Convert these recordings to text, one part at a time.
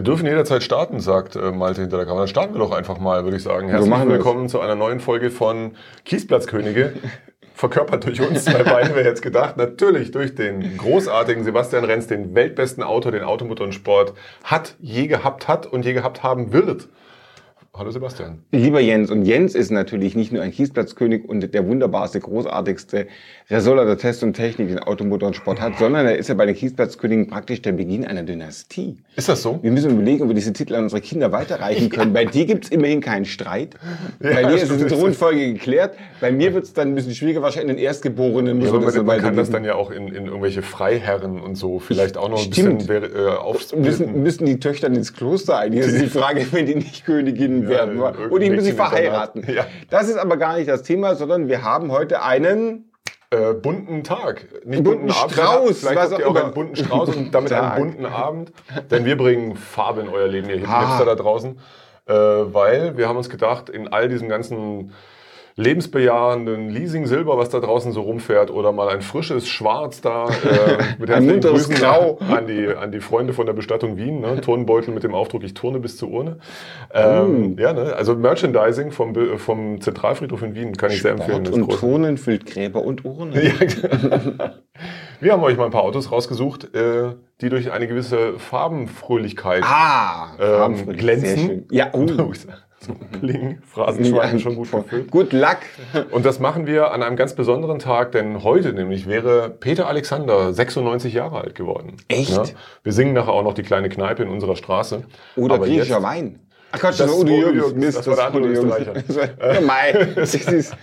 Wir dürfen jederzeit starten, sagt äh, Malte hinter der Kamera. Dann starten wir doch einfach mal, würde ich sagen. So Herzlich wir's. willkommen zu einer neuen Folge von Kiesplatzkönige. Verkörpert durch uns zwei Beine, wer jetzt gedacht. Natürlich durch den großartigen Sebastian Renz, den weltbesten Autor, den Automotor und Sport hat, je gehabt hat und je gehabt haben wird. Hallo Sebastian. Lieber Jens, und Jens ist natürlich nicht nur ein Kiesplatzkönig und der wunderbarste, großartigste Resoller der Test und Technik, den Automotor und Sport hat, sondern er ist ja bei den Kiesplatzkönigen praktisch der Beginn einer Dynastie. Ist das so? Wir müssen überlegen, ob wir diese Titel an unsere Kinder weiterreichen können. Bei dir gibt's immerhin keinen Streit. Ja, bei dir ist in der Thronfolge geklärt. Bei mir wird's dann ein bisschen schwieriger. Wahrscheinlich den Erstgeborenen Ja, müssen aber man, so man kann das dann ja auch in, in irgendwelche Freiherren und so vielleicht auch noch ein Stimmt. bisschen äh, Müssen, aufsplitten. müssen die Töchter ins Kloster ein? Das ist die Frage, wenn die nicht Königinnen werden. irgendein Oder ich muss sie verheiraten. Ja. Das ist aber gar nicht das Thema, sondern wir haben heute einen äh, bunten Tag. Nicht Bunten Strauß, Vielleicht habt ihr auch einen bunten Strauß und damit Tag. einen bunten Abend. Denn wir bringen Farbe in euer Leben, ihr Ah. Hipster da draußen. Äh, weil wir haben uns gedacht, in all diesem ganzen lebensbejahenden Leasing-Silber, was da draußen so rumfährt, oder mal ein frisches Schwarz da. Äh, mit herzlichen Grüßen Grau. An die, an die Freunde von der Bestattung Wien. Ne? Turnbeutel mit dem Aufdruck, ich turne bis zur Urne. Ähm, Oh. Ja, ne? also Merchandising vom, vom Zentralfriedhof in Wien kann ich sehr empfehlen. Sport das und groß. Turnen füllt Gräber und Urnen. Ja, wir haben euch mal ein paar Autos rausgesucht, äh, die durch eine gewisse Farbenfröhlichkeit Ah, ähm, glänzen. Ja, oh. So Bling, Phrasenschwein schon gut gefüllt. Good luck. Und das machen wir an einem ganz besonderen Tag, denn heute nämlich wäre Peter Alexander 96 Jahre alt geworden. Echt? Ja? Wir singen nachher auch noch die kleine Kneipe in unserer Straße. Oder Aber griechischer jetzt- Wein. Ach Quatsch, Das das, Udo Jürgens. Mist, das war der Udo. Österreicher. Das Ja. Das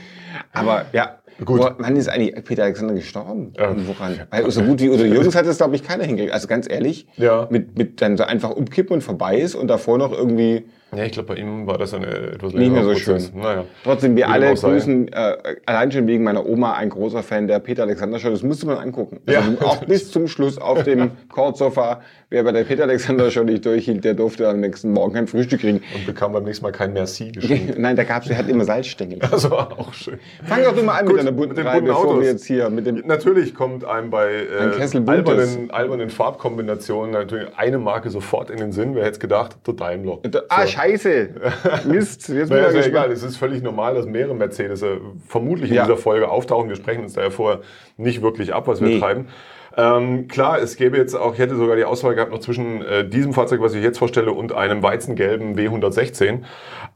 aber ja, Gut. Wo, wann ist eigentlich Peter Alexander gestorben? Ja. Und woran? Weil so gut wie Udo Jürgens hat es, glaube ich, keiner hingekriegt. Also ganz ehrlich, Ja. mit, mit dann so einfach umkippen und vorbei ist und davor noch irgendwie Ja, ich glaube, bei ihm war das eine etwas Nicht mehr so Prozess. schön. Naja. Trotzdem, wir alle grüßen, äh, allein schon wegen meiner Oma, ein großer Fan der Peter Alexander Show. Das musste man angucken. Ja. Also auch bis zum Schluss auf dem Couchsofa. Wer bei der Peter Alexander Show nicht durchhielt, der durfte am nächsten Morgen kein Frühstück kriegen. Und bekam beim nächsten Mal kein Merci geschenkt. Nein, da gab's, der hat immer Salzstängel. Das war auch schön. Fang doch mal an Gut, mit deiner mit bunten den Reihe, bunten bevor Autos. wir jetzt hier mit dem... Natürlich kommt einem bei Ein äh, Buntes. albernen, albernen Farbkombinationen natürlich eine Marke sofort in den Sinn. Wer hätte es gedacht? Der Daimler. Ah, So. Scheiße. Mist. Jetzt Naja, ist ja ja egal. Es ist völlig normal, dass mehrere Mercedes äh, vermutlich in Ja. dieser Folge auftauchen. Wir sprechen uns daher vorher nicht wirklich ab, was wir Nee. treiben. Ähm, klar, es gäbe jetzt auch, ich hätte sogar die Auswahl gehabt noch zwischen äh, diesem Fahrzeug, was ich jetzt vorstelle, und einem weizengelben W116.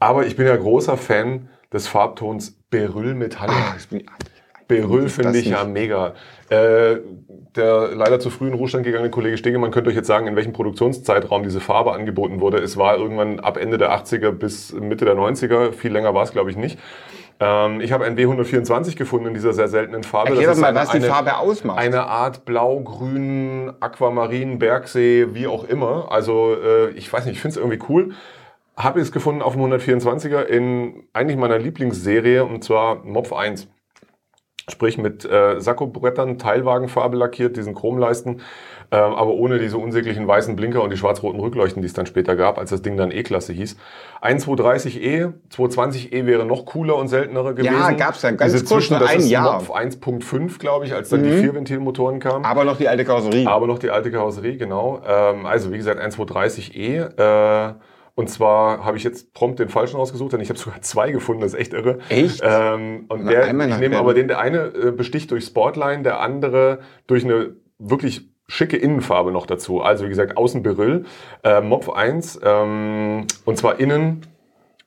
Aber ich bin ja großer Fan des Farbtons Beryl Metallic. Ah, ich bin, Beryl ist finde ich ja nicht? mega. Äh, der leider zu früh in Ruhestand gegangene Kollege Stegemann könnte euch jetzt sagen, in welchem Produktionszeitraum diese Farbe angeboten wurde. Es war irgendwann ab Ende der 80er bis Mitte der 90er. Viel länger war es, glaube ich, nicht. Ähm, ich habe ein W124 gefunden in dieser sehr seltenen Farbe. Erklär Das doch mal, eine- was die eine- Farbe ausmacht. Eine Art blau-grün, Aquamarin, Bergsee, wie auch immer. Also äh, ich weiß nicht, ich finde es irgendwie cool. Habe es gefunden auf dem 124er in eigentlich meiner Lieblingsserie und zwar Mopf 1. Sprich mit äh, Sakkobrettern, Teilwagenfarbe lackiert, diesen Chromleisten, äh, aber ohne diese unsäglichen weißen Blinker und die schwarz-roten Rückleuchten, die es dann später gab, als das Ding dann E-Klasse hieß. Ein 230e, 220e wäre noch cooler und seltenerer gewesen. Ja, gab's dann ganz Diese kurz, zwischen, das ein ist Jahr. Mopf 1.5, glaube ich, als dann die Mhm. Vierventilmotoren kamen. Aber noch die alte Karosserie. Aber noch die alte Karosserie, genau. Ähm, also wie gesagt, 1.230e. Äh, und zwar habe ich jetzt prompt den falschen rausgesucht, denn ich habe sogar zwei gefunden, das ist echt irre. Echt? Ähm, und Na, der, ich nehme aber den, der eine äh, besticht durch Sportline, der andere durch eine wirklich schicke Innenfarbe noch dazu. Also wie gesagt, außen Beryl, äh, Mopf 1 ähm, und zwar innen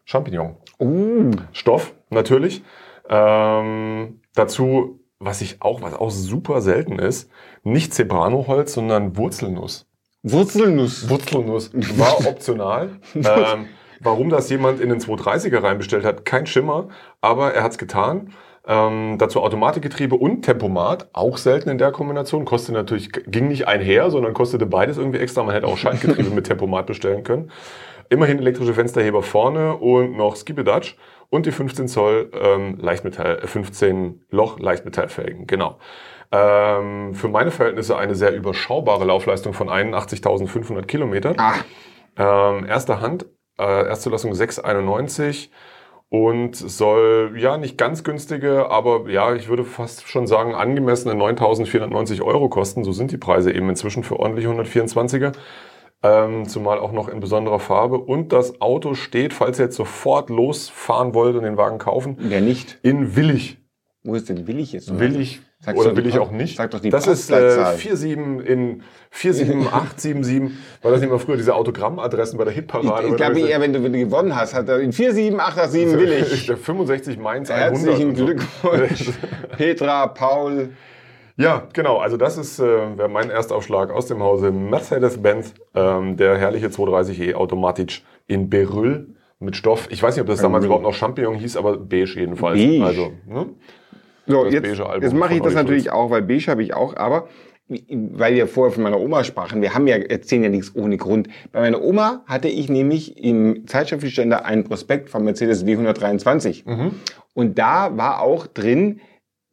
Champignon. Uh, Stoff, natürlich. Ähm, dazu, was ich auch, was auch super selten ist, nicht Zebrano-Holz, sondern Wurzelnuss. Wurzelnuss. Wurzelnuss war optional. ähm, warum das jemand in den 230er reinbestellt hat, kein Schimmer, aber er hat es getan. Ähm, dazu Automatikgetriebe und Tempomat, auch selten in der Kombination. Kostet natürlich, ging nicht einher, sondern kostete beides irgendwie extra. Man hätte auch Schaltgetriebe mit Tempomat bestellen können. Immerhin elektrische Fensterheber vorne und noch Skibedatsch und die 15 Zoll ähm, Leichtmetall, äh, 15 Loch Leichtmetallfelgen, genau. Ähm, für meine Verhältnisse eine sehr überschaubare Laufleistung von 81.500 Kilometern. Ah, Ähm, erster Hand, äh, Erstzulassung 691 und soll ja nicht ganz günstige, aber ja, ich würde fast schon sagen angemessene 9.490 Euro kosten. So sind die Preise eben inzwischen für ordentliche 124er. Ähm, zumal auch noch in besonderer Farbe. Und das Auto steht, falls ihr jetzt sofort losfahren wollt und den Wagen kaufen, Wer nicht? in Willig. Wo ist denn willig jetzt? Willig Sag's oder will ich auch nicht. sag doch die das ist äh, Postleitzahl. 47 in 47877. War das nicht mal früher diese Autogrammadressen bei der Hitparade? Ich, ich glaube eher, wenn du, wenn du gewonnen hast, hat er in 47887 willig. Der 65 Mainz 100. Herzlichen. Glückwunsch. Petra, Paul. Ja, genau. Also das ist äh, wäre mein Erstaufschlag aus dem Hause Mercedes-Benz. Ähm, der herrliche 230e automatisch in Beryl mit Stoff. Ich weiß nicht, ob das damals überhaupt noch Champignon hieß, aber beige jedenfalls. Beige. Also, ne? So, jetzt, jetzt mache ich von das natürlich auch, weil beige habe ich auch, aber weil wir vorher von meiner Oma sprachen, wir haben ja, erzählen ja nichts ohne Grund. Bei meiner Oma hatte ich nämlich im Zeitschriftenständer einen Prospekt vom Mercedes W123. Mhm. Und da war auch drin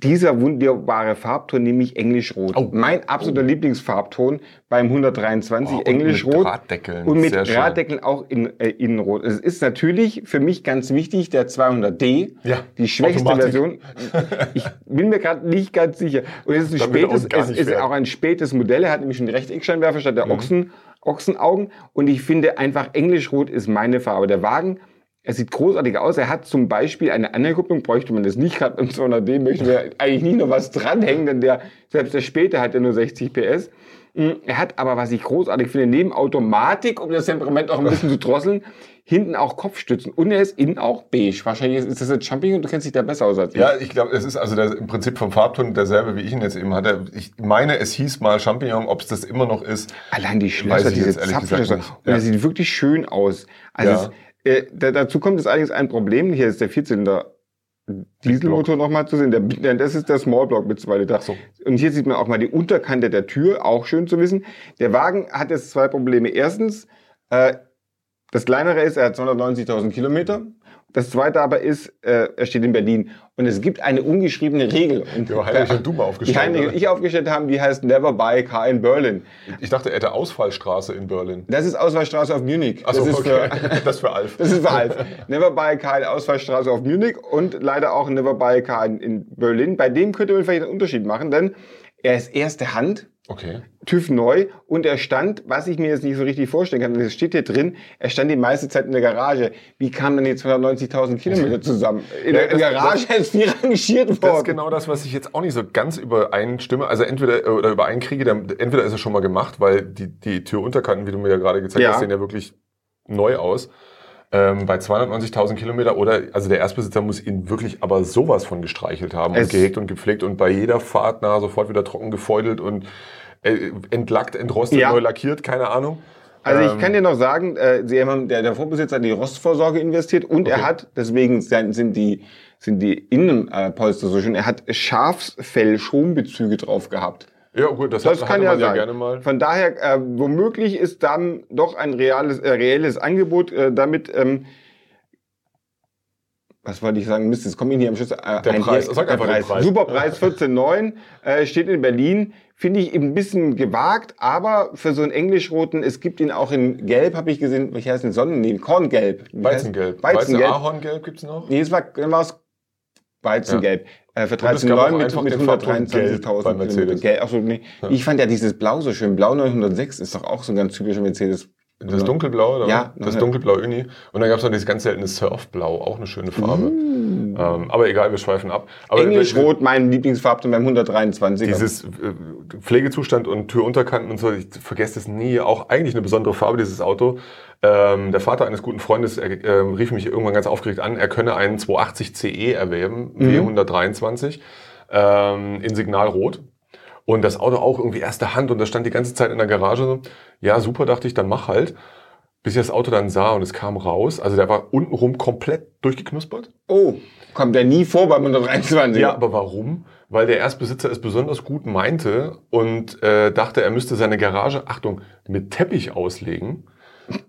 dieser wunderbare Farbton, nämlich Englischrot. Oh. Mein absoluter Lieblingsfarbton beim 123 Oh, und Englischrot. mit Drahtdeckeln. Und mit Sehr schön. Drahtdeckeln auch in, äh, innenrot. Es ist natürlich für mich ganz wichtig, der 200D, Ja, die schwächste Automatik. Version. Ich bin mir gerade nicht ganz sicher. Und es ist ein spätes, es ist auch ein spätes Modell. Er hat nämlich einen Rechteckscheinwerfer statt Mhm. der Ochsen, Ochsenaugen. Und ich finde einfach Englischrot ist meine Farbe. Der Wagen, er sieht großartig aus. Er hat zum Beispiel eine Anhängerkupplung, bräuchte man das nicht gerade beim 200D, möchten wir eigentlich nicht noch was dranhängen, denn der, selbst der späte hat ja nur 60 PS. Mm, Er hat aber, was ich großartig finde, neben Automatik, um das Temperament auch ein bisschen zu drosseln, hinten auch Kopfstützen. Und er ist innen auch beige. Wahrscheinlich ist das jetzt Champignon, du kennst dich da besser aus als ich. Ja, ich glaube, es ist also der, im Prinzip vom Farbton derselbe, wie ich ihn jetzt eben hatte. Ich meine, es hieß mal Champignon, ob es das immer noch ist. Allein die Schlösser, diese Zapfschlösser. Und Ja. er sieht wirklich schön aus. Also Ja. Äh, da, dazu kommt es allerdings ein Problem. Hier ist der Vierzylinder Dieselmotor nochmal zu sehen. Der, der, das ist der Smallblock mit zwei Liter. so. Und hier sieht man auch mal die Unterkante der Tür, auch schön zu wissen. Der Wagen hat jetzt zwei Probleme. Erstens, äh, das kleinere ist, er hat 290.000 Kilometer. Das zweite aber ist, äh, er steht in Berlin. Und es gibt eine ungeschriebene Regel. Und Ja, Heinrich und du mal die aufgestellt. Heinrich und oder? ich aufgestellt haben, die heißt Never Buy Car in Berlin. Ich dachte, er hätte Ausfallstraße in Berlin. Das ist Ausfallstraße auf Munich. Achso, das ist okay. für, das für Alf. das ist für Alf. Never Buy Car in Ausfallstraße auf Munich und leider auch Never Buy Car in, in Berlin. Bei dem könnte man vielleicht einen Unterschied machen, denn er ist erste Hand, Okay. TÜV neu und er stand, was ich mir jetzt nicht so richtig vorstellen kann, das steht hier drin, er stand die meiste Zeit in der Garage. Wie kamen denn jetzt 290.000 Kilometer zusammen? In der Ja, das- Garage ist viel rangiert worden. Das ist genau das, was ich jetzt auch nicht so ganz übereinstimme. Also entweder äh, oder übereinkriege, dann, entweder ist es schon mal gemacht, weil die, die Türunterkanten, wie du mir ja gerade gezeigt Ja. hast, sehen ja wirklich neu aus. Ähm, bei 290.000 Kilometer oder, also der Erstbesitzer muss ihn wirklich aber sowas von gestreichelt haben Es- und gehegt und gepflegt und bei jeder Fahrt na, sofort wieder trocken gefeudelt und äh, entlackt, entrostet, Ja. neu lackiert, keine Ahnung. Also ich Ähm, kann dir noch sagen, äh, Sie haben, der, der Vorbesitzer hat in die Rostvorsorge investiert und er Okay. hat, deswegen sind die, sind die Innenpolster so schön, er hat Schafsfell-Schonbezüge drauf gehabt. Ja, gut, das, Das hat, kann ja ja sein. gerne mal. Von daher, äh, womöglich ist dann doch ein reales, äh, reelles Angebot äh, damit. Ähm, was wollte ich sagen? Mist, jetzt komme ich nicht am Schluss. Äh, Der Preis. Sag einfach den Preis. Super Preis 14,9 äh, steht in Berlin. Finde ich ein bisschen gewagt, aber für so einen Englischroten, es gibt ihn auch in Gelb, habe ich gesehen. Wie heißt denn Sonnen? Nee, Korngelb. Weizengelb. Weizengelb. Weizen-Ahorngelb gibt's noch? Nee, es war, dann war es Weizengelb. Äh, für Und es gab auch 13,9 mit, mit den Farbton Gelb 123.000 bei Mercedes. Kilometer. Gelb. Ach so, nee. Ich fand ja dieses Blau so schön. Blau 906 ist doch auch so ein ganz typischer Mercedes. Das dunkelblau, oder? Ja, Das ja. dunkelblau Uni. Und dann gab es noch dieses ganz seltene Surfblau, auch eine schöne Farbe. Mm. Ähm, aber egal, wir schweifen ab. Aber Englischrot, mein Lieblingsfarbton beim 123. Dieses äh, Pflegezustand und Türunterkanten und so, ich vergesse das nie. Auch eigentlich eine besondere Farbe, dieses Auto. Ähm, der Vater eines guten Freundes er, äh, rief mich irgendwann ganz aufgeregt an, er könne einen 280 CE erwerben, Mhm. W123, ähm, in Signalrot. Und das Auto auch irgendwie erste Hand und das stand die ganze Zeit in der Garage. Ja, super, dachte ich, dann mach halt. Bis ich das Auto dann sah und es kam raus. Also der war untenrum komplett durchgeknuspert. Oh, kommt ja nie vor beim 123. Ja, aber warum? Weil der Erstbesitzer es besonders gut meinte und äh, dachte, er müsste seine Garage, Achtung, mit Teppich auslegen.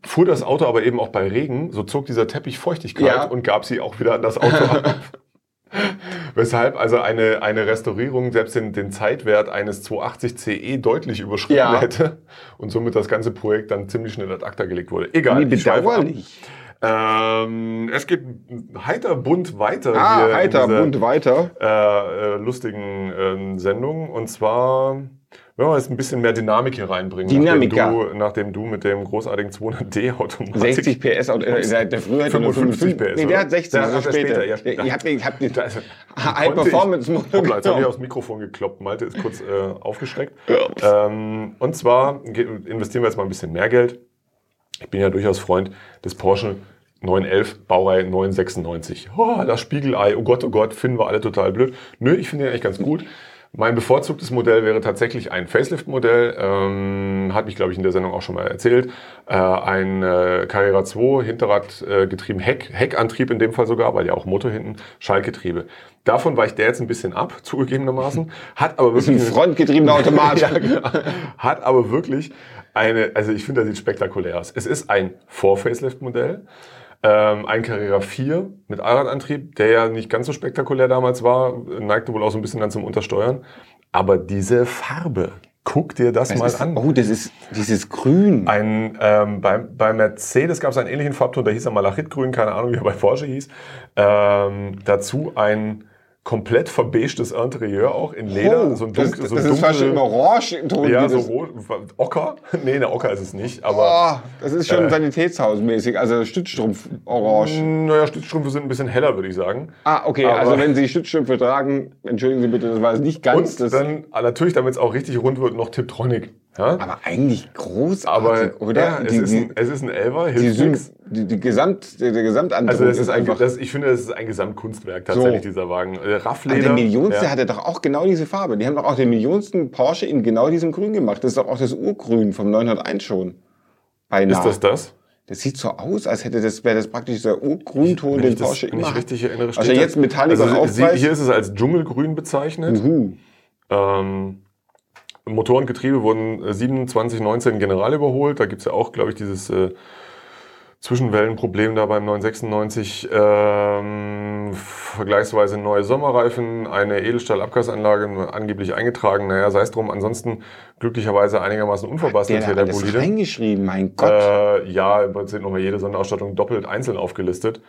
Fuhr das Auto aber eben auch bei Regen, so zog dieser Teppich Feuchtigkeit Ja. und gab sie auch wieder an das Auto ab. Weshalb also eine, eine Restaurierung selbst den, den Zeitwert eines 280 CE deutlich überschritten Ja. hätte und somit das ganze Projekt dann ziemlich schnell ad acta gelegt wurde. Egal, Wie bedauerlich. Ähm, es geht heiter bunt weiter Ah, hier heiter, dieser bunt weiter. äh, äh, lustigen ähm, Sendung. Und zwar wenn wir jetzt ein bisschen mehr Dynamik hier reinbringen, Dynamik, nachdem, du, nachdem du mit dem großartigen 200D Automatik 60 PS, Auto, äh, der, früher hatte nur 55 PS, Nee, der hat 60, Der hat er später. ja. Ich habe ich hab den Da ist- High konnte Performance ich, Motor Hoppla, jetzt habe ich aufs Mikrofon gekloppt. Malte ist kurz äh, aufgeschreckt. Ähm, und zwar investieren wir jetzt mal ein bisschen mehr Geld. Ich bin ja durchaus Freund des Porsche 911 Baureihe 996. Oh, das Spiegelei, oh Gott, oh Gott, finden wir alle total blöd. Nö, ich finde den eigentlich ganz gut. Mein bevorzugtes Modell wäre tatsächlich ein Facelift-Modell. Ähm, hat mich, glaube ich, in der Sendung auch schon mal erzählt. Äh, ein äh, Carrera 2, Hinterrad äh, Heck, Heckantrieb in dem Fall sogar, weil ja auch Motor hinten, Schaltgetriebe. Davon weicht der jetzt ein bisschen ab, zugegebenermaßen. Hat aber Ein wirklich eine- frontgetriebener Automat. ja, genau. Hat aber wirklich eine, also ich finde, das sieht spektakulär aus. Es ist ein Vor-Facelift-Modell, ähm, ein Carrera 4 mit Allradantrieb, der ja nicht ganz so spektakulär damals war, neigte wohl auch so ein bisschen dann zum Untersteuern. Aber diese Farbe, guck dir das, Das mal ist, an. oh, das ist dieses Grün. Ein, ähm, bei, bei Mercedes gab es einen ähnlichen Farbton, der hieß ja Malachitgrün, keine Ahnung, wie er bei Porsche hieß. Ähm, dazu ein komplett verbeigetes Interieur auch in Leder. Oh, so ein das, dunkel, das so ein ist fast schon dunkel- im Orange-Ton. ja, so das- rot. Ocker? Nee, eine Ocker ist es nicht. Aber Oh, das ist schon Äh, Sanitätshausmäßig, also Stützstrumpf-Orange. naja, Stützstrümpfe sind ein bisschen heller, würde ich sagen. Ah, okay, Aber- also wenn Sie Stützstrümpfe tragen, entschuldigen Sie bitte, das war es nicht ganz. Und Das, dann ah, natürlich, damit es auch richtig rund wird, noch Tiptronic. Ja? aber eigentlich großartig, Aber oder? ja, es, die, ist die, ein, es ist ein Elfer, die, hilft die, die Gesamt, der, Gesamtantrag Also das ist ein, einfach... das, ich finde, das ist ein Gesamtkunstwerk tatsächlich, So. dieser Wagen. Äh, Aber Raffleder. der Millionste ja. hatte doch auch genau diese Farbe. Die haben doch auch den millionsten Porsche in genau diesem Grün gemacht. Das ist doch auch das Urgrün vom 901 schon. Beinahe. Ist das das? Das sieht so aus, als hätte das, wäre das praktisch der Urgrünton, Wenn den ich das Porsche nicht immer hat. richtig erinnere, Also steht jetzt da- Metallic also? Hier ist es als Dschungelgrün bezeichnet. Uhu. Ähm, Motor und Getriebe wurden äh, 27, 19 general überholt. Da gibt's ja auch, glaube ich, dieses äh, Zwischenwellenproblem da beim 996. Ähm, vergleichsweise neue Sommerreifen, eine Edelstahlabgasanlage angeblich eingetragen. Naja, sei es drum. Ansonsten glücklicherweise einigermaßen unverbastelt hier der Bolide. reingeschrieben, mein Gott. Äh, ja, im Prinzip nochmal jede Sonderausstattung doppelt einzeln aufgelistet.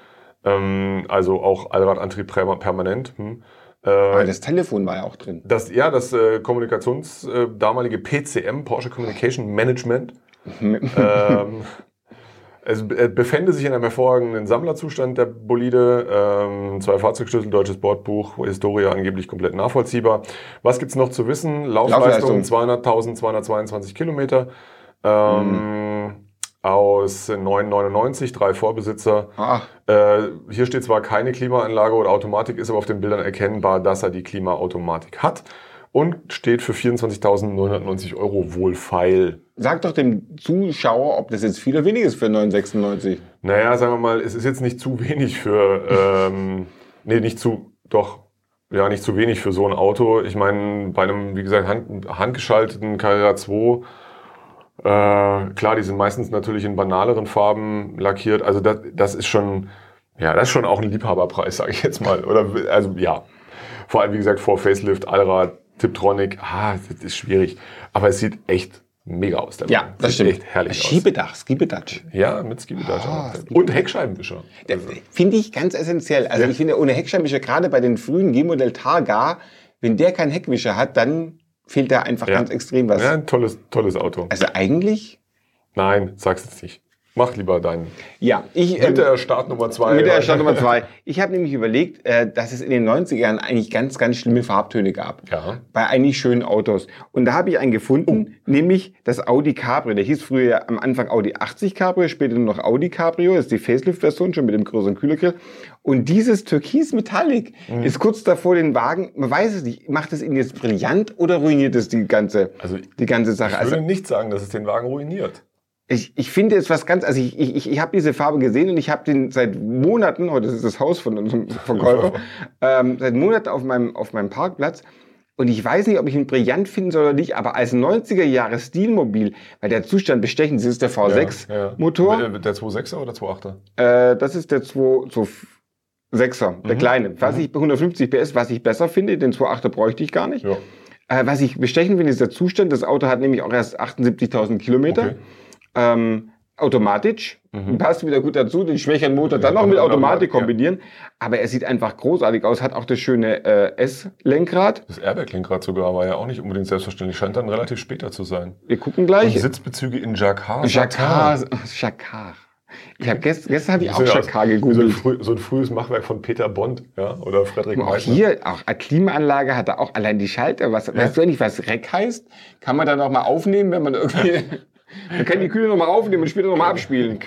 Ähm, also auch Allradantrieb perma- permanent. Hm. Äh, Aber das Telefon war ja auch drin. das, ja, das äh, Kommunikations, äh, damalige PCM, Porsche Communication Management, ähm, es be- befände sich in einem hervorragenden Sammlerzustand der Bolide. Ähm, zwei Fahrzeugschlüssel, deutsches Bordbuch, Historia angeblich komplett nachvollziehbar. Was gibt's noch zu wissen? Laufleistung, Laufleistung. 200.222 Kilometer. Ähm, Aus 999, drei Vorbesitzer. Ah, Äh, hier steht zwar keine Klimaanlage oder Automatik, ist aber auf den Bildern erkennbar, dass er die Klimaautomatik hat und steht für 24.990 Euro wohlfeil. sag doch dem Zuschauer, ob das jetzt viel oder wenig ist für 996. Naja, sagen wir mal, es ist jetzt nicht zu wenig für, ähm, nee, nicht zu, doch, ja, nicht zu wenig für so ein Auto. Ich meine, bei einem, wie gesagt, hand, handgeschalteten Carrera 2, äh, klar, die sind meistens natürlich in banaleren Farben lackiert. Also das, das ist schon, ja, das ist schon auch ein Liebhaberpreis, sage ich jetzt mal. Oder also ja, vor allem wie gesagt vor Facelift, Allrad, Tiptronic, ah, das ist schwierig. Aber es sieht echt mega aus. Der Ja, Wagen. das sieht stimmt. echt herrlich aus. Schiebedach, Skibedatsch. Ja, mit Skibidage. Ah, Und Heckscheibenwischer. Das Finde ich ganz essentiell. Also Ja. ich finde, ohne Heckscheibenwischer, gerade bei den frühen G-Modell Targa, wenn der keinen Heckwischer hat, dann fehlt da einfach Ja. ganz extrem was. Ja, ein tolles, tolles Auto. Also eigentlich, Nein, sag's jetzt nicht. Mach lieber deinen. ja. Ich, Mit ähm, der Start Nummer zwei. mit der Stadt Nummer zwei. Ich habe nämlich überlegt, äh, dass es in den 90ern eigentlich ganz, ganz schlimme Farbtöne gab. Ja. Bei eigentlich schönen Autos. Und da habe ich einen gefunden, nämlich das Audi Cabrio. Der hieß früher am Anfang Audi 80 Cabrio, später nur noch Audi Cabrio. Das ist die Facelift-Version, schon mit dem größeren Kühlergrill. Und dieses Türkis Metallic ist kurz davor, den Wagen, man weiß es nicht, macht es ihn jetzt brillant oder ruiniert es die ganze, Also, die ganze Sache? Ich Also, würde nicht sagen, dass es den Wagen ruiniert. Ich, ich finde es was ganz, also ich, ich, ich, habe diese Farbe gesehen und ich habe den seit Monaten, heute ist das Haus von unserem Verkäufer, ähm, seit Monaten auf meinem, auf meinem Parkplatz. Und ich weiß nicht, ob ich ihn brillant finden soll oder nicht, aber als 90er Jahre Stilmobil, weil der Zustand bestechend ist, ist der V6 Ja, ja. Der der 2.6er oder 2.8er? Äh, das ist der 2.6er, der Mhm. kleine. Was ich 150 PS, was ich besser finde, den 2.8er bräuchte ich gar nicht. Ja. Äh, was ich bestechend finde, ist der Zustand. Das Auto hat nämlich auch erst 78.000 Kilometer. Okay. Ähm, automatisch. Passt wieder gut dazu, den schwächeren Motor dann noch mit Automatik ja. kombinieren. Aber er sieht einfach großartig aus, hat auch das schöne äh, S-Lenkrad. Das Airbag-Lenkrad sogar war ja auch nicht unbedingt selbstverständlich. Scheint dann relativ später zu sein. Wir gucken Und gleich. Sitzbezüge in Jacquard. Jacquard. Jacquard. Ich habe gestern, gestern habe ich auch Jacquard wie So ein, gegoogelt. so ein frühes Machwerk von Peter Bond ja? oder Frederik Auch Meissner. hier, auch eine Klimaanlage hat er auch allein die Schalter. Was, Weißt du eigentlich, was Reck heißt? Kann man dann auch mal aufnehmen, wenn man irgendwie. man kann die Kühe noch mal aufnehmen und später noch mal abspielen.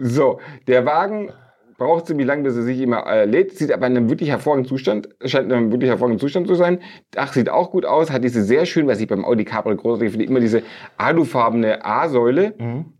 So, der Wagen braucht ziemlich lang, bis er sich immer äh, lädt, sieht aber in einem wirklich hervorragenden Zustand, scheint in einem wirklich hervorragenden Zustand zu sein. Dach sieht auch gut aus, hat diese sehr schön, was ich beim Audi Cabrio großartig finde, immer diese alufarbene A-Säule,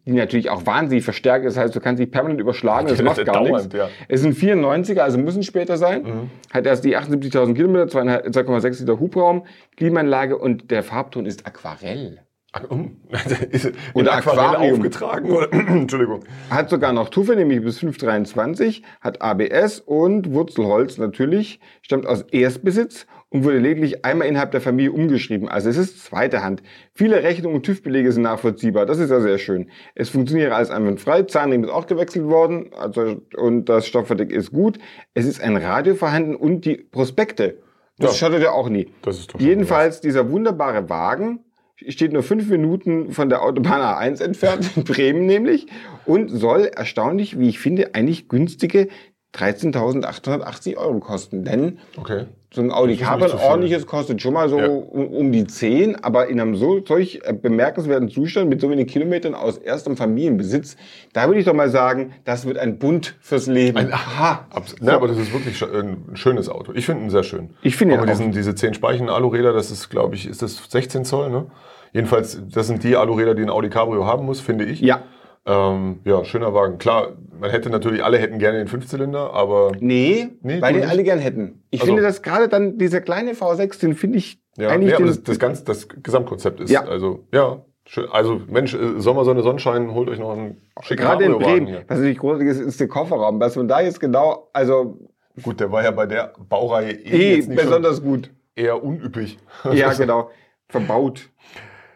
die natürlich auch wahnsinnig verstärkt ist. Das heißt, du kannst dich permanent überschlagen, das Ja, macht gar nichts. dauernd, ja. Es sind 94er, also müssen später sein. Hat erst die 78.000 Kilometer, 2,5 2,6 Liter Hubraum, Klimaanlage und der Farbton ist Aquarell. Um. Ist in Oder Aquarell Aquarium. aufgetragen? Oder? Entschuldigung. Hat sogar noch Tuffe, nämlich bis 523, hat ABS und Wurzelholz natürlich, stammt aus Erstbesitz und wurde lediglich einmal innerhalb der Familie umgeschrieben. Also es ist zweite Hand. Viele Rechnungen und TÜV-Belege sind nachvollziehbar. Das ist ja sehr schön. Es funktioniert alles einwandfrei. Zahnriemen ist auch gewechselt worden also, und das Stoffverdeck ist gut. Es ist ein Radio vorhanden und die Prospekte. Das Ja. schadet ja auch nie. Das ist doch Jedenfalls dieser wunderbare Wagen steht nur fünf Minuten von der Autobahn A1 entfernt, in Bremen nämlich, und soll erstaunlich, wie ich finde, eigentlich günstige 13.880 Euro kosten. Denn Okay. so ein Audi Cabrio, ordentliches, kostet schon mal so Ja. um, um die 10, aber in einem so solch äh, bemerkenswerten Zustand mit so wenig Kilometern aus erstem Familienbesitz, da würde ich doch mal sagen, das wird ein Bund fürs Leben. Ein Aha. Abs ne, aber das ist wirklich ein schönes Auto. Ich finde ihn sehr schön. Ich finde ihn Aber auch. diesen, diese 10 Speichen Aluräder, das ist, glaube ich, ist das 16 Zoll, ne? Jedenfalls, das sind die Aluräder, die ein Audi Cabrio haben muss, finde ich. ja. Ähm, ja, schöner Wagen. Klar, man hätte natürlich, alle hätten gerne den Fünfzylinder, aber Nee, Nee, weil den nicht? alle gern hätten. Ich Ach so. finde, dass gerade dann dieser kleine V6, den finde ich ja, eigentlich nee, aber das, das, ganz, das Gesamtkonzept ist, Ja. also, ja, schön. Also, Mensch, äh, Sommer, Sonne, Sonnenschein, holt euch noch einen schicken gerade in Bremen, hier. was natürlich großartig ist, ist der Kofferraum. Was man da jetzt genau, also Gut, der war ja bei der Baureihe eh, eh besonders gut. eher unüppig. Ja, genau. Verbaut.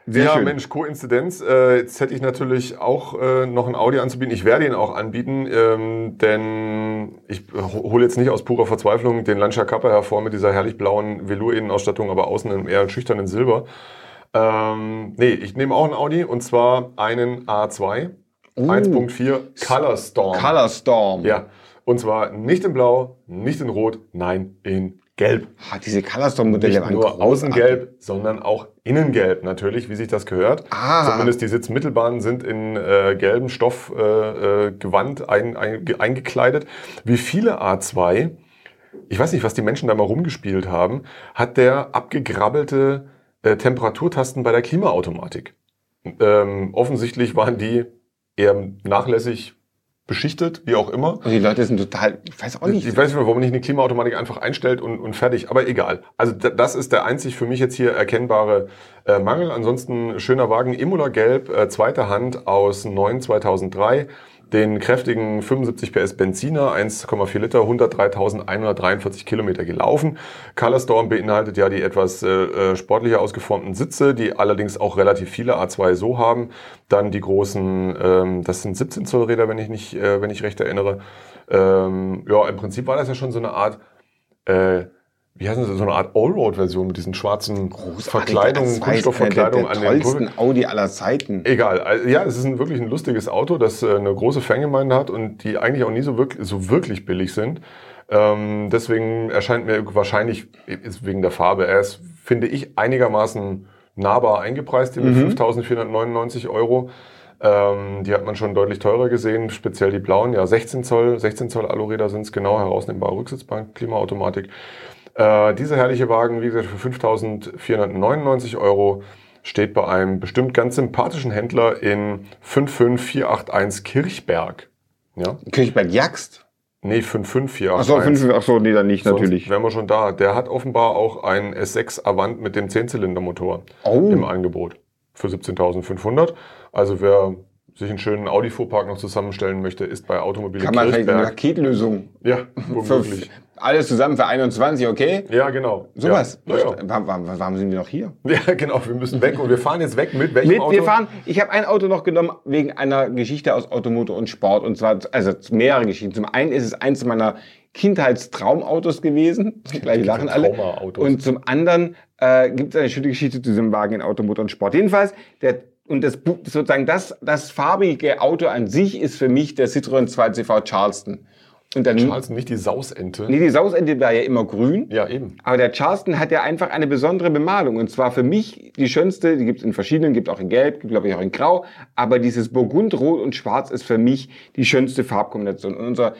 Sehr ja, schön. Mensch, Koinzidenz. Äh, jetzt hätte ich natürlich auch äh, noch ein Audi anzubieten. Ich werde ihn auch anbieten, ähm, denn ich ho- hole jetzt nicht aus purer Verzweiflung den Lancia Kappa hervor mit dieser herrlich blauen Velour-Innenausstattung, aber außen im eher schüchternen Silber. Ähm, nee, ich nehme auch einen Audi und zwar einen A2 1.4 Color Storm. Color Storm. Ja, und zwar nicht in Blau, nicht in Rot, nein, in Gelb. Ah, diese Color Storm Modelle Nicht waren nur. Außengelb, sondern auch Innengelb natürlich, wie sich das gehört. Ah. Zumindest die Sitzmittelbahnen sind in äh, gelbem Stoffgewand äh, Gewand ein, ein, ge- eingekleidet. Wie viele A2, ich weiß nicht, was die Menschen da mal rumgespielt haben, hat der abgegrabbelte äh, Temperaturtasten bei der Klimaautomatik. Ähm, offensichtlich waren die eher nachlässig beschichtet, wie auch immer. Und die Leute sind total, ich weiß auch nicht. Ich weiß nicht, warum man nicht eine Klimaautomatik einfach einstellt und, und fertig, aber egal. Also da- das ist der einzig für mich jetzt hier erkennbare äh, Mangel. Ansonsten schöner Wagen, Imola Gelb, äh, zweite Hand aus 9 2003. Den kräftigen 75 PS Benziner, 1,4 Liter, 103.143 Kilometer gelaufen. Color Storm beinhaltet ja die etwas äh, äh, sportlicher ausgeformten Sitze, die allerdings auch relativ viele A2 so haben. Dann die großen, ähm, das sind 17 Zoll Räder, wenn ich nicht, äh, wenn ich recht erinnere. Ähm, ja, im Prinzip war das ja schon so eine Art, äh, wie heißt das, so eine Art Allroad-Version mit diesen schwarzen Verkleidungen, Kunststoffverkleidungen an den tollsten Audi aller Zeiten. Egal, also, ja, es ist ein, wirklich ein lustiges Auto, das äh, eine große Fangemeinde hat und die eigentlich auch nie so wirklich, so wirklich billig sind. Ähm, deswegen erscheint mir wahrscheinlich, ist wegen der Farbe, er ist, finde ich, einigermaßen nahbar eingepreist hier mit 5.499 Euro. Ähm, die hat man schon deutlich teurer gesehen, speziell die blauen, ja 16 Zoll, 16 Zoll Aluräder sind es genau, herausnehmbare Rücksitzbank, Klimaautomatik. Äh, dieser herrliche Wagen, wie gesagt, für 5.499 Euro steht bei einem bestimmt ganz sympathischen Händler in 55481 Kirchberg. Ja? Kirchberg Jagst. Nee, 55481. Achso, ach so, nee, dann nicht, Sonst natürlich. wären wir schon da. Der hat offenbar auch einen S6 Avant mit dem 10-Zylinder-Motor Oh. im Angebot für 17.500. Also wer sich einen schönen Audi-Fuhrpark noch zusammenstellen möchte, ist bei Automobile Kann man vielleicht eine Kirchberg. Paketlösung Ja, womöglich. alles zusammen für 21, okay? Ja, genau. Sowas. Ja, ja. Warum, warum, sind wir noch hier? ja, genau. Wir müssen weg und wir fahren jetzt weg mit welchem Mit, Auto? wir fahren, ich habe ein Auto noch genommen wegen einer Geschichte aus Automotor und Sport. Und zwar, also mehrere Geschichten. Zum einen ist es eins meiner Kindheitstraumautos gewesen. Gleich lachen alle. Und zum anderen äh, gibt es eine schöne Geschichte zu diesem Wagen in Automotor und Sport. Jedenfalls, der, und das sozusagen das, das farbige Auto an sich ist für mich der Citroën 2CV Charleston. Und dann, Charleston, nicht die Sausente. nee, die Sausende war ja immer grün. Ja, eben. Aber der Charleston hat ja einfach eine besondere Bemalung. Und zwar für mich die schönste, die gibt es in verschiedenen, gibt auch in Gelb, gibt glaube ich auch in Grau. Aber dieses Burgund, Rot und Schwarz ist für mich die schönste Farbkombination. Und unser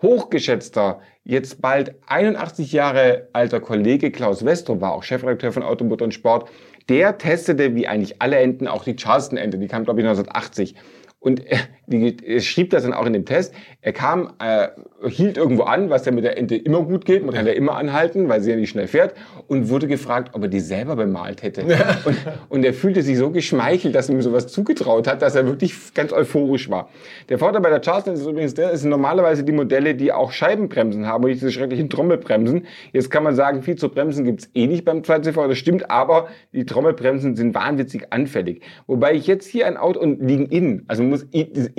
hochgeschätzter, jetzt bald 81 Jahre alter Kollege Klaus Westrow war auch Chefredakteur von Automotor und Sport. Der testete, wie eigentlich alle Enten, auch die Charleston-Ente. Die kam, glaube ich, 1980. Und die, er schrieb das dann auch in dem Test. Er kam, äh, hielt irgendwo an, was ja mit der Ente immer gut geht. Man kann ja immer anhalten, weil sie ja nicht schnell fährt. Und wurde gefragt, ob er die selber bemalt hätte. Und, und er fühlte sich so geschmeichelt, dass er ihm sowas zugetraut hat, dass er wirklich ganz euphorisch war. Der Vorteil bei der Charleston ist übrigens der, es sind normalerweise die Modelle, die auch Scheibenbremsen haben und nicht diese schrecklichen Trommelbremsen. Jetzt kann man sagen, viel zu Bremsen gibt's eh nicht beim 2CV, das stimmt, aber die Trommelbremsen sind wahnwitzig anfällig. Wobei ich jetzt hier ein Auto und liegen innen, also man muss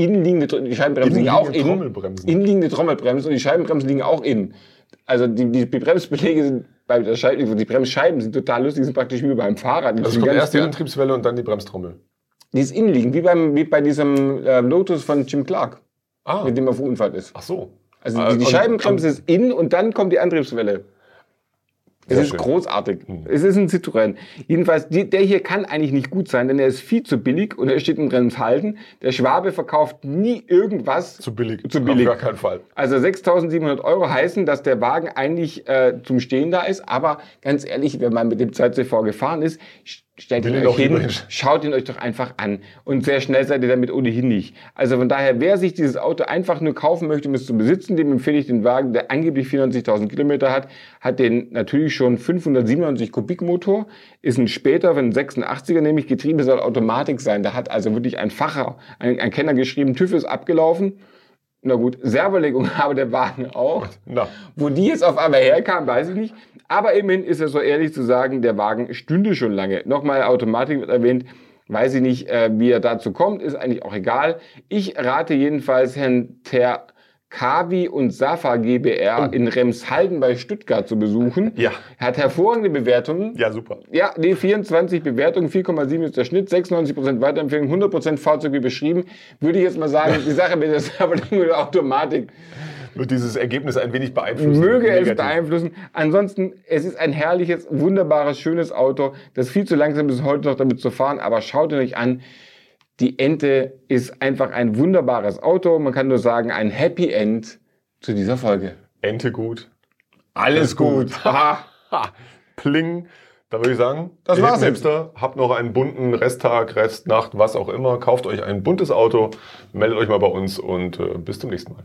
innenliegende, die Scheibenbremsen liegen auch innen. Trommelbremsen. Innenliegende Trommelbremsen und die Scheibenbremsen liegen auch innen. Also die, die Bremsbeläge sind bei der Scheibe, die Bremsscheiben sind total lustig, sind praktisch wie beim Fahrrad. Die Also kommt erst die. Antriebswelle und dann die Bremstrommel. Die ist innenliegend, wie, beim, wie bei diesem äh, Lotus von Jim Clark, Ah, mit dem er verunfallt ist. ach so. Also Ah, die, die und- Scheibenbremse ist innen und dann kommt die Antriebswelle. Es Sehr ist schön. großartig. Es ist ein Citroën. Jedenfalls, die, der hier kann eigentlich nicht gut sein, denn er ist viel zu billig und er steht in Bremshalten. Der Schwabe verkauft nie irgendwas Zu billig. Zu billig. Auf gar keinen Fall. Also 6.700 Euro heißen, dass der Wagen eigentlich äh, zum Stehen da ist. Aber ganz ehrlich, wenn man mit dem 2CV gefahren ist, stellt Will ihn euch hin, hin. schaut ihn euch doch einfach an. Und sehr schnell seid ihr damit ohnehin nicht. Also von daher, wer sich dieses Auto einfach nur kaufen möchte, um es zu besitzen, dem empfehle ich den Wagen, der angeblich 94.000 Kilometer hat, hat den natürlich schon 597 Kubik Motor, ist ein später, wenn ein 86er nämlich, Getriebe soll Automatik sein. Da hat also wirklich ein Facher, ein, ein Kenner geschrieben, TÜV ist abgelaufen. Na gut, Servolegung habe der Wagen auch. Na, Wo die jetzt auf einmal herkam, weiß ich nicht. Aber immerhin ist es so ehrlich zu sagen, der Wagen stünde schon lange. Nochmal Automatik wird erwähnt. Weiß ich nicht, äh, wie er dazu kommt, ist eigentlich auch egal. Ich rate jedenfalls Herrn Ter Kavi und Safa GBR in Remshalden bei Stuttgart zu besuchen. Ja. Hat hervorragende Bewertungen. ja, super. Ja, nee, 24 Bewertungen, 4,7 ist der Schnitt, 96% Weiterempfehlung, 100% Fahrzeug wie beschrieben. Würde ich jetzt mal sagen, die Sache mit der Servolegung oder Automatik Wird dieses Ergebnis ein wenig beeinflussen. möge es beeinflussen. Ansonsten, es ist ein herrliches, wunderbares, schönes Auto, das viel zu langsam ist, heute noch damit zu fahren, aber schaut ihn euch an. Die Ente ist einfach ein wunderbares Auto. Man kann nur sagen, ein Happy End zu dieser Folge. Ente gut. Alles gut. Ha, pling. Da würde ich sagen, Das ihr war's. Hipster, habt noch einen bunten Resttag, Restnacht, was auch immer. Kauft euch ein buntes Auto, meldet euch mal bei uns und äh, bis zum nächsten Mal.